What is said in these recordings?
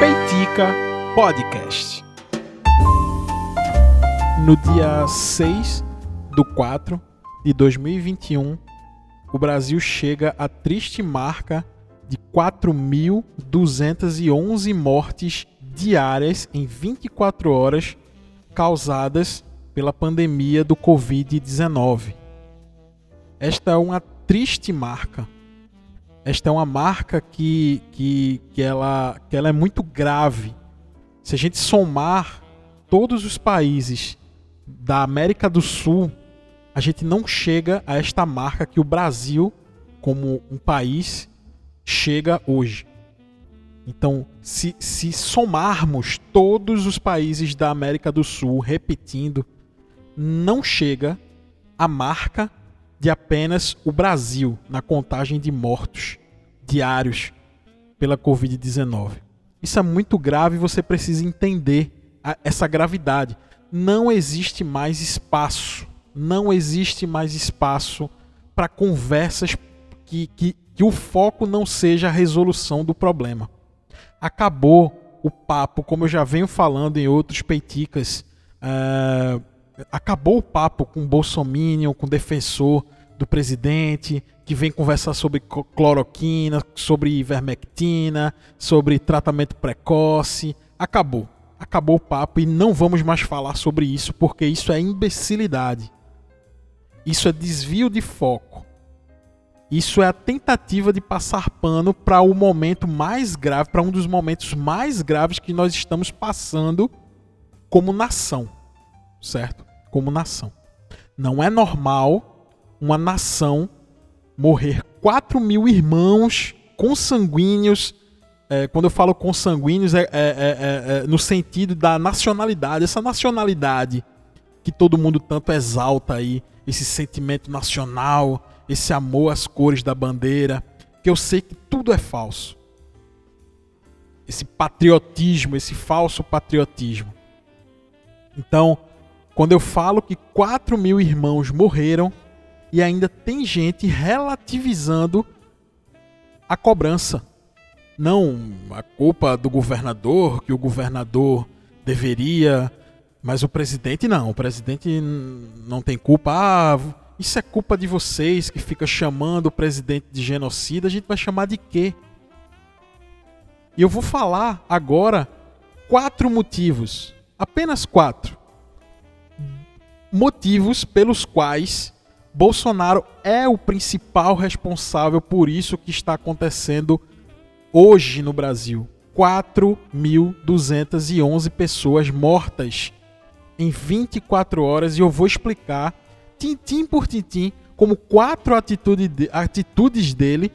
Peitica Podcast. No dia 6 do 4 de 2021, o Brasil chega à triste marca de 4.211 mortes diárias em 24 horas causadas pela pandemia do Covid-19. Esta é uma triste marca. Esta é uma marca que, que, que, ela, que ela é muito grave. Se a gente somar todos os países da América do Sul, a gente não chega a esta marca que o Brasil, como um país, chega hoje. Então, se, se somarmos todos os países da América do Sul, repetindo, não chega a marca de apenas o Brasil na contagem de mortos diários pela Covid-19. Isso é muito grave e você precisa entender a, essa gravidade. Não existe mais espaço, não existe mais espaço para conversas que, que, que o foco não seja a resolução do problema. Acabou o papo, como eu já venho falando em outros peiticas, uh, acabou o papo com Bolsonaro, com defensor do presidente, que vem conversar sobre cloroquina, sobre ivermectina, sobre tratamento precoce. Acabou. Acabou o papo e não vamos mais falar sobre isso porque isso é imbecilidade. Isso é desvio de foco. Isso é a tentativa de passar pano para o momento mais grave, para um dos momentos mais graves que nós estamos passando como nação, certo? Como nação. Não é normal uma nação morrer 4 mil irmãos consanguíneos. É, quando eu falo consanguíneos, é, é, é, é, no sentido da nacionalidade. Essa nacionalidade que todo mundo tanto exalta aí, esse sentimento nacional, esse amor às cores da bandeira, que eu sei que tudo é falso. Esse patriotismo, esse falso patriotismo. Então, quando eu falo que 4 mil irmãos morreram e ainda tem gente relativizando a cobrança. Não a culpa do governador, que o governador deveria, mas o presidente não. O presidente não tem culpa. Ah, isso é culpa de vocês que fica chamando o presidente de genocida. A gente vai chamar de quê? E eu vou falar agora quatro motivos, apenas quatro motivos pelos quais Bolsonaro é o principal responsável por isso que está acontecendo hoje no Brasil. 4.211 pessoas mortas em 24 horas e eu vou explicar tintim por tintim, como quatro atitude de, atitudes dele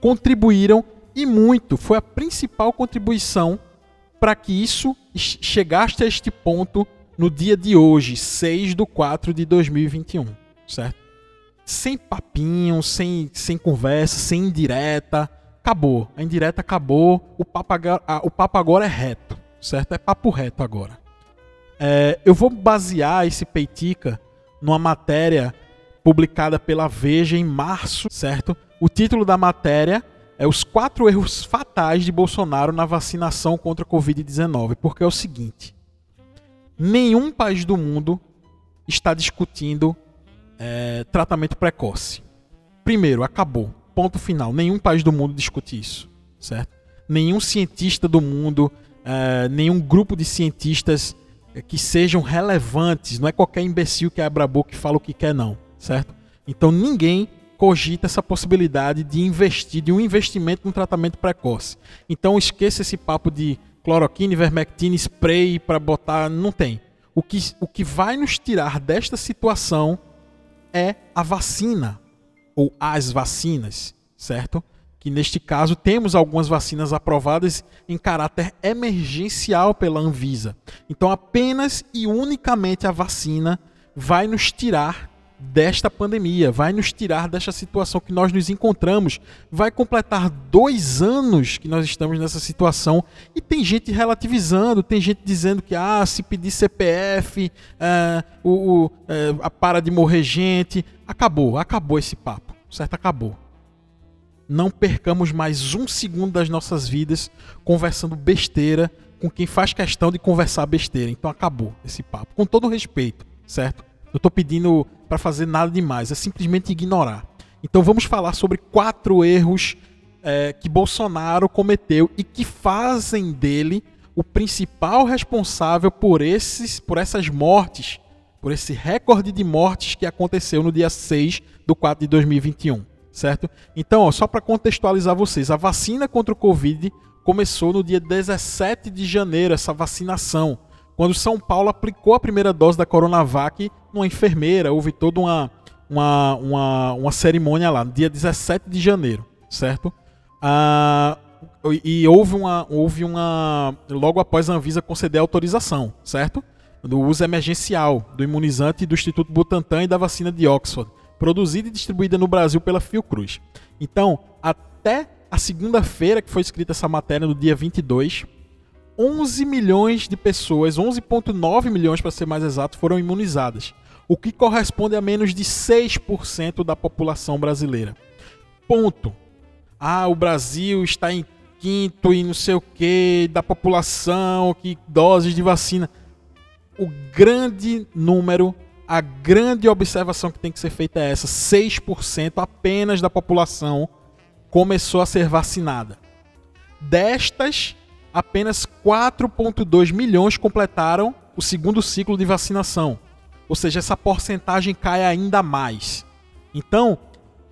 contribuíram e muito. Foi a principal contribuição para que isso chegasse a este ponto no dia de hoje, 6 de 4 de 2021, certo? Sem papinho, sem, sem conversa, sem indireta. Acabou. A indireta acabou. O papo, agora, o papo agora é reto, certo? É papo reto agora. É, eu vou basear esse peitica numa matéria publicada pela Veja em março, certo? O título da matéria é Os Quatro Erros Fatais de Bolsonaro na Vacinação contra a Covid-19, porque é o seguinte: nenhum país do mundo está discutindo é, tratamento precoce. Primeiro, acabou. Ponto final. Nenhum país do mundo discute isso, certo? Nenhum cientista do mundo, é, nenhum grupo de cientistas que sejam relevantes. Não é qualquer imbecil que abre a boca e fala o que quer, não. Certo? Então ninguém cogita essa possibilidade de investir, de um investimento no tratamento precoce. Então esqueça esse papo de cloroquina, ivermectina, spray para botar. Não tem. O que, o que vai nos tirar desta situação é a vacina ou as vacinas, certo? que neste caso temos algumas vacinas aprovadas em caráter emergencial pela Anvisa. Então, apenas e unicamente a vacina vai nos tirar desta pandemia, vai nos tirar desta situação que nós nos encontramos. Vai completar dois anos que nós estamos nessa situação e tem gente relativizando, tem gente dizendo que ah, se pedir CPF, é, o, o é, para de morrer gente. Acabou, acabou esse papo, certo? Acabou. não percamos mais um segundo das nossas vidas conversando besteira com quem faz questão de conversar besteira. Então acabou esse papo. Com todo respeito, certo? Não estou pedindo para fazer nada demais, é simplesmente ignorar. Então vamos falar sobre quatro erros é, que Bolsonaro cometeu e que fazem dele o principal responsável por, esses, por essas mortes, por esse recorde de mortes que aconteceu no dia 6 do 4 de 2021, certo? Então, ó, só para contextualizar vocês, a vacina contra o Covid começou no dia 17 de janeiro, essa vacinação, quando São Paulo aplicou a primeira dose da Coronavac numa enfermeira, houve toda uma, uma, uma, uma cerimônia lá, dia 17 de janeiro, certo? Ah, e houve uma, houve uma. Logo após a Anvisa conceder autorização, certo? Do uso emergencial do imunizante do Instituto Butantan e da vacina de Oxford, produzida e distribuída no Brasil pela Fiocruz. Então, até a segunda-feira que foi escrita essa matéria, no dia 22, 11 milhões de pessoas, 11,9 milhões para ser mais exato, foram imunizadas, o que corresponde a menos de 6% da população brasileira. Ponto. Ah, o Brasil está em quinto e não sei o que da população, que doses de vacina. O grande número, a grande observação que tem que ser feita é essa: 6% apenas da população começou a ser vacinada. Destas, apenas 4,2 milhões completaram o segundo ciclo de vacinação. Ou seja, essa porcentagem cai ainda mais. Então,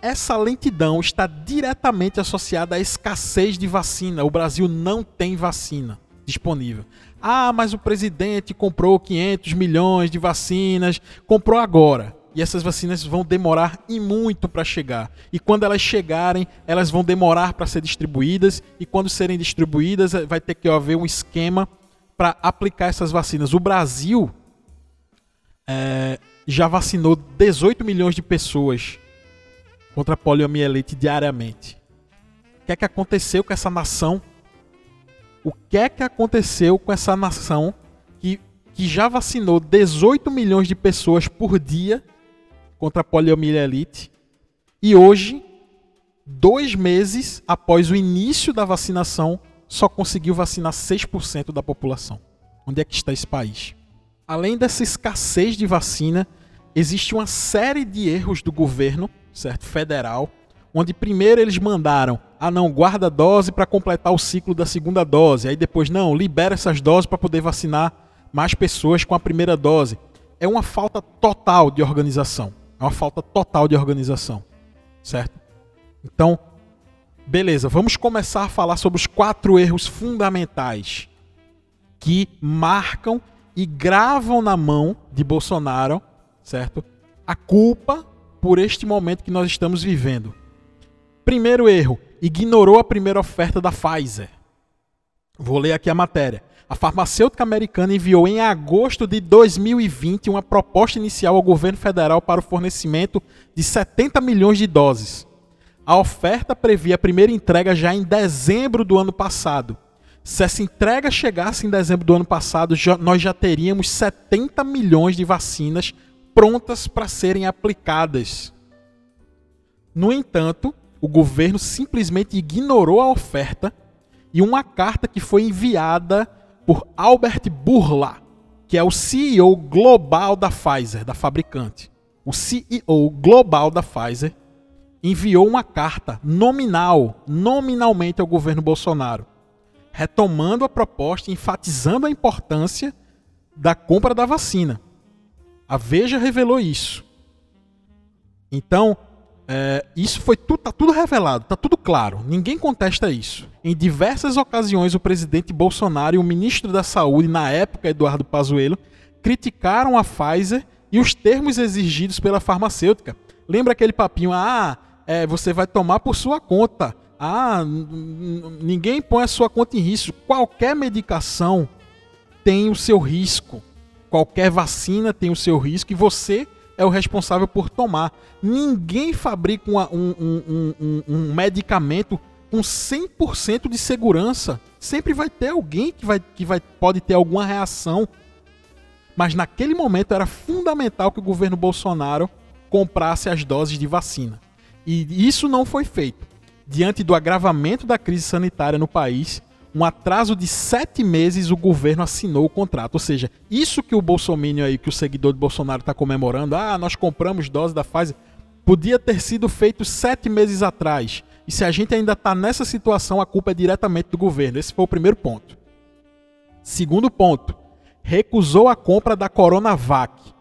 essa lentidão está diretamente associada à escassez de vacina. O Brasil não tem vacina disponível. Ah, mas o presidente comprou 500 milhões de vacinas, comprou agora. E essas vacinas vão demorar e muito para chegar. E quando elas chegarem, elas vão demorar para ser distribuídas. E quando serem distribuídas, vai ter que haver um esquema para aplicar essas vacinas. O Brasil é, já vacinou 18 milhões de pessoas contra a poliomielite diariamente. O que é que aconteceu com essa nação? O que é que aconteceu com essa nação que, que já vacinou 18 milhões de pessoas por dia contra a poliomielite e hoje, dois meses após o início da vacinação, só conseguiu vacinar 6% da população? Onde é que está esse país? Além dessa escassez de vacina, existe uma série de erros do governo certo? Federal, onde primeiro eles mandaram, ah não, guarda dose para completar o ciclo da segunda dose, aí depois não, libera essas doses para poder vacinar mais pessoas com a primeira dose. É uma falta total de organização. É uma falta total de organização, certo? Então, beleza, vamos começar a falar sobre os quatro erros fundamentais que marcam e gravam na mão de Bolsonaro, certo? A culpa por este momento que nós estamos vivendo. Primeiro erro: ignorou a primeira oferta da Pfizer. Vou ler aqui a matéria. A farmacêutica americana enviou em agosto de 2020 uma proposta inicial ao governo federal para o fornecimento de 70 milhões de doses. A oferta previa a primeira entrega já em dezembro do ano passado. Se essa entrega chegasse em dezembro do ano passado, já, nós já teríamos 70 milhões de vacinas prontas para serem aplicadas. No entanto, o governo simplesmente ignorou a oferta e uma carta que foi enviada por Albert Burla, que é o CEO global da Pfizer, da fabricante. O CEO global da Pfizer enviou uma carta nominal, nominalmente ao governo Bolsonaro, retomando a proposta e enfatizando a importância da compra da vacina. A Veja revelou isso. Então, é, isso foi tudo, tá tudo revelado, tá tudo claro. Ninguém contesta isso. Em diversas ocasiões, o presidente Bolsonaro e o ministro da Saúde, na época, Eduardo Pazuello, criticaram a Pfizer e os termos exigidos pela farmacêutica. Lembra aquele papinho? Ah, é, você vai tomar por sua conta. Ah, ninguém põe a sua conta em risco. Qualquer medicação tem o seu risco. Qualquer vacina tem o seu risco e você é o responsável por tomar. Ninguém fabrica uma, um, um, um, um, medicamento com 100% de segurança. Sempre vai ter alguém que, vai, que vai, pode ter alguma reação. Mas naquele momento era fundamental que o governo Bolsonaro comprasse as doses de vacina. E isso não foi feito. diante do agravamento da crise sanitária no país, um atraso de sete meses o governo assinou o contrato. Ou seja, isso que o Bolsonaro aí, que o seguidor de Bolsonaro está comemorando, ah, nós compramos dose da Pfizer, podia ter sido feito sete meses atrás. E se a gente ainda está nessa situação, a culpa é diretamente do governo. Esse foi o primeiro ponto. Segundo ponto, recusou a compra da Coronavac.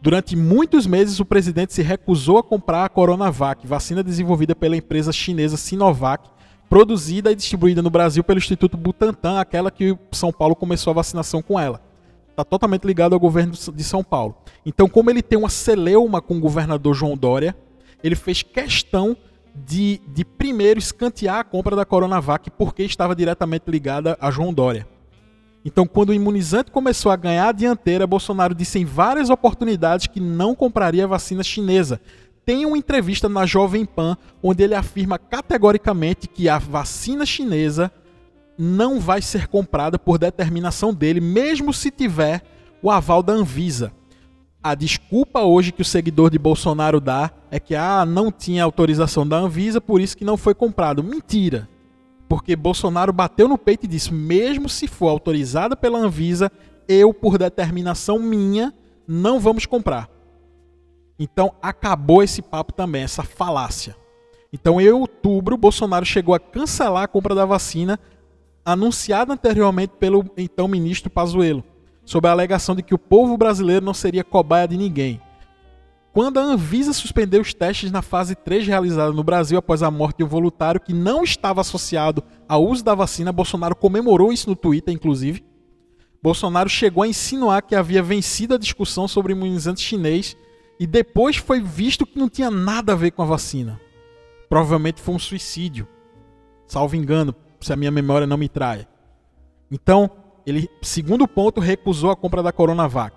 Durante muitos meses, o presidente se recusou a comprar a Coronavac, vacina desenvolvida pela empresa chinesa Sinovac, produzida e distribuída no Brasil pelo Instituto Butantan, aquela que São Paulo começou a vacinação com ela. Está totalmente ligado ao governo de São Paulo. Então, como ele tem uma celeuma com o governador João Dória, ele fez questão de, de primeiro escantear a compra da Coronavac porque estava diretamente ligada a João Dória. Então, quando o imunizante começou a ganhar a dianteira, Bolsonaro disse em várias oportunidades que não compraria vacina chinesa. Tem uma entrevista na Jovem Pan onde ele afirma categoricamente que a vacina chinesa não vai ser comprada por determinação dele, mesmo se tiver o aval da Anvisa. A desculpa hoje que o seguidor de Bolsonaro dá é que ah, não tinha autorização da Anvisa, por isso que não foi comprado. Mentira. Porque Bolsonaro bateu no peito e disse: mesmo se for autorizada pela Anvisa, eu, por determinação minha, não vamos comprar. Então acabou esse papo também, essa falácia. Então, em outubro, Bolsonaro chegou a cancelar a compra da vacina anunciada anteriormente pelo então ministro Pazuello, sob a alegação de que o povo brasileiro não seria cobaia de ninguém. Quando a Anvisa suspendeu os testes na fase 3 realizada no Brasil após a morte de um voluntário que não estava associado ao uso da vacina, Bolsonaro comemorou isso no Twitter, inclusive. Bolsonaro chegou a insinuar que havia vencido a discussão sobre imunizante chinês e depois foi visto que não tinha nada a ver com a vacina. Provavelmente foi um suicídio. Salvo engano, se a minha memória não me trai. Então, ele, segundo ponto, recusou a compra da Coronavac.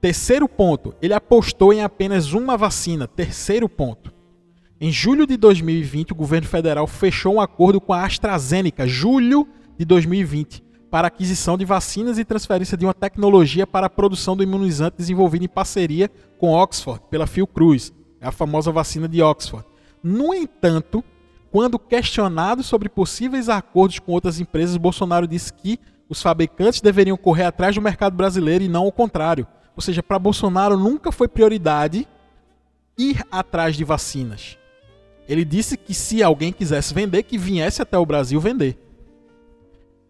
Terceiro ponto, ele apostou em apenas uma vacina. Terceiro ponto. Em julho de 2020, o governo federal fechou um acordo com a AstraZeneca, julho de 2020, para aquisição de vacinas e transferência de uma tecnologia para a produção do imunizante desenvolvido em parceria com Oxford, pela Fiocruz, a famosa vacina de Oxford. No entanto, quando questionado sobre possíveis acordos com outras empresas, Bolsonaro disse que os fabricantes deveriam correr atrás do mercado brasileiro e não o contrário. Ou seja, para Bolsonaro nunca foi prioridade ir atrás de vacinas. Ele disse que se alguém quisesse vender, que viesse até o Brasil vender.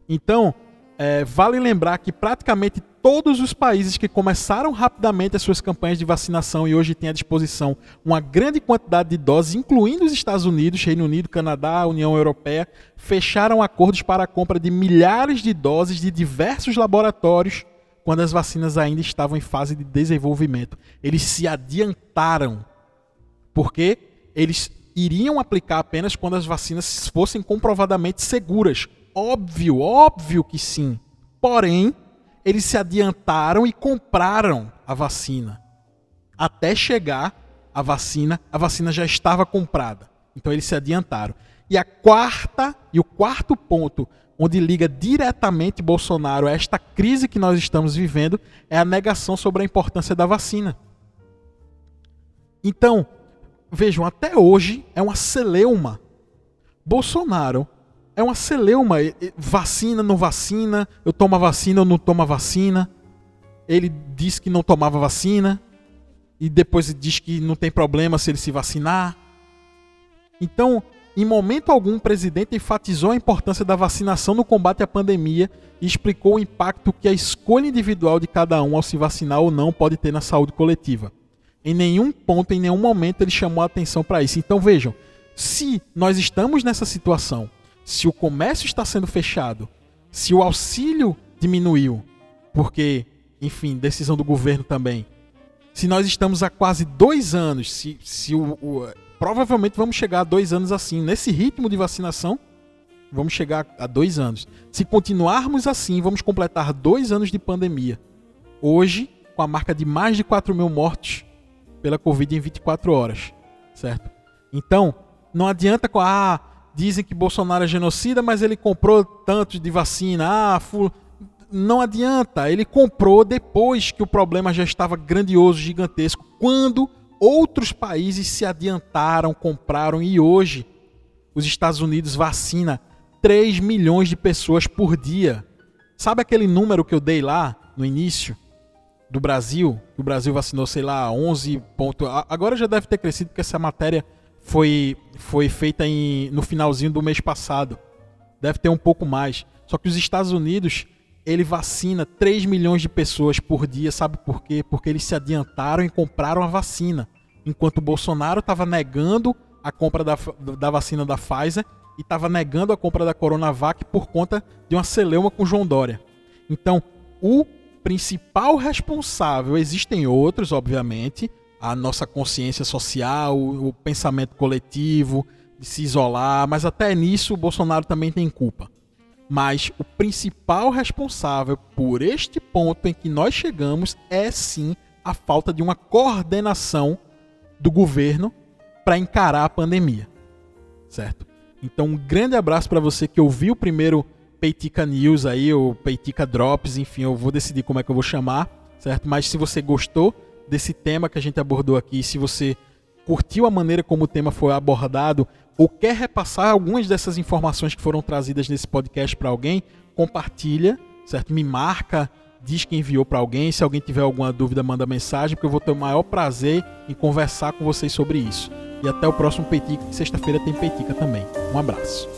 Então, é, vale lembrar que praticamente todos os países que começaram rapidamente as suas campanhas de vacinação e hoje têm à disposição uma grande quantidade de doses, incluindo os Estados Unidos, Reino Unido, Canadá, União Europeia, fecharam acordos para a compra de milhares de doses de diversos laboratórios quando as vacinas ainda estavam em fase de desenvolvimento. Eles se adiantaram, porque eles iriam aplicar apenas quando as vacinas fossem comprovadamente seguras. Óbvio, óbvio que sim. Porém, eles se adiantaram e compraram a vacina. Até chegar a vacina, a vacina já estava comprada. Então eles se adiantaram. E a quarta e o quarto ponto onde liga diretamente Bolsonaro a esta crise que nós estamos vivendo, é a negação sobre a importância da vacina. Então, vejam, até hoje é uma celeuma. Bolsonaro é uma celeuma. Vacina, não vacina, eu tomo a vacina, eu não tomo a vacina. Ele diz que não tomava vacina e depois diz que não tem problema se ele se vacinar. Então, em momento algum, o presidente enfatizou a importância da vacinação no combate à pandemia e explicou o impacto que a escolha individual de cada um ao se vacinar ou não pode ter na saúde coletiva. Em nenhum ponto, em nenhum momento, ele chamou a atenção para isso. Então vejam, se nós estamos nessa situação, se o comércio está sendo fechado, se o auxílio diminuiu, porque, enfim, decisão do governo também, se nós estamos há quase dois anos, se, se o, o provavelmente vamos chegar a dois anos assim. Nesse ritmo de vacinação, vamos chegar a dois anos. Se continuarmos assim, vamos completar dois anos de pandemia. Hoje, com a marca de mais de 4 mil mortos pela Covid em 24 horas. Certo? Então, não adianta com. Ah, dizem que Bolsonaro é genocida, mas ele comprou tanto de vacina. Ah, fu... não adianta. Ele comprou depois que o problema já estava grandioso, gigantesco. Quando outros países se adiantaram, compraram e hoje os Estados Unidos vacina 3 milhões de pessoas por dia. Sabe aquele número que eu dei lá no início do Brasil? O Brasil vacinou, sei lá, 11 pontos. Agora já deve ter crescido porque essa matéria foi, foi feita em, no finalzinho do mês passado. Deve ter um pouco mais. Só que os Estados Unidos, ele vacina 3 milhões de pessoas por dia. Sabe por quê? Porque eles se adiantaram e compraram a vacina. Enquanto o Bolsonaro estava negando a compra da, da vacina da Pfizer e estava negando a compra da Coronavac por conta de uma celeuma com João Dória. Então, o principal responsável, existem outros, obviamente, a nossa consciência social, o, pensamento coletivo, de se isolar, mas até nisso o Bolsonaro também tem culpa. Mas o principal responsável por este ponto em que nós chegamos é sim a falta de uma coordenação do governo para encarar a pandemia. Certo? Então, um grande abraço para você que ouviu o primeiro Peitica News aí, ou Peitica Drops, enfim, eu vou decidir como é que eu vou chamar, certo? Mas se você gostou desse tema que a gente abordou aqui, se você curtiu a maneira como o tema foi abordado, ou quer repassar algumas dessas informações que foram trazidas nesse podcast para alguém, compartilha, certo? Me marca, diz que enviou para alguém. Se alguém tiver alguma dúvida, manda mensagem, porque eu vou ter o maior prazer em conversar com vocês sobre isso. E até o próximo Peitica, que sexta-feira tem Peitica também. Um abraço.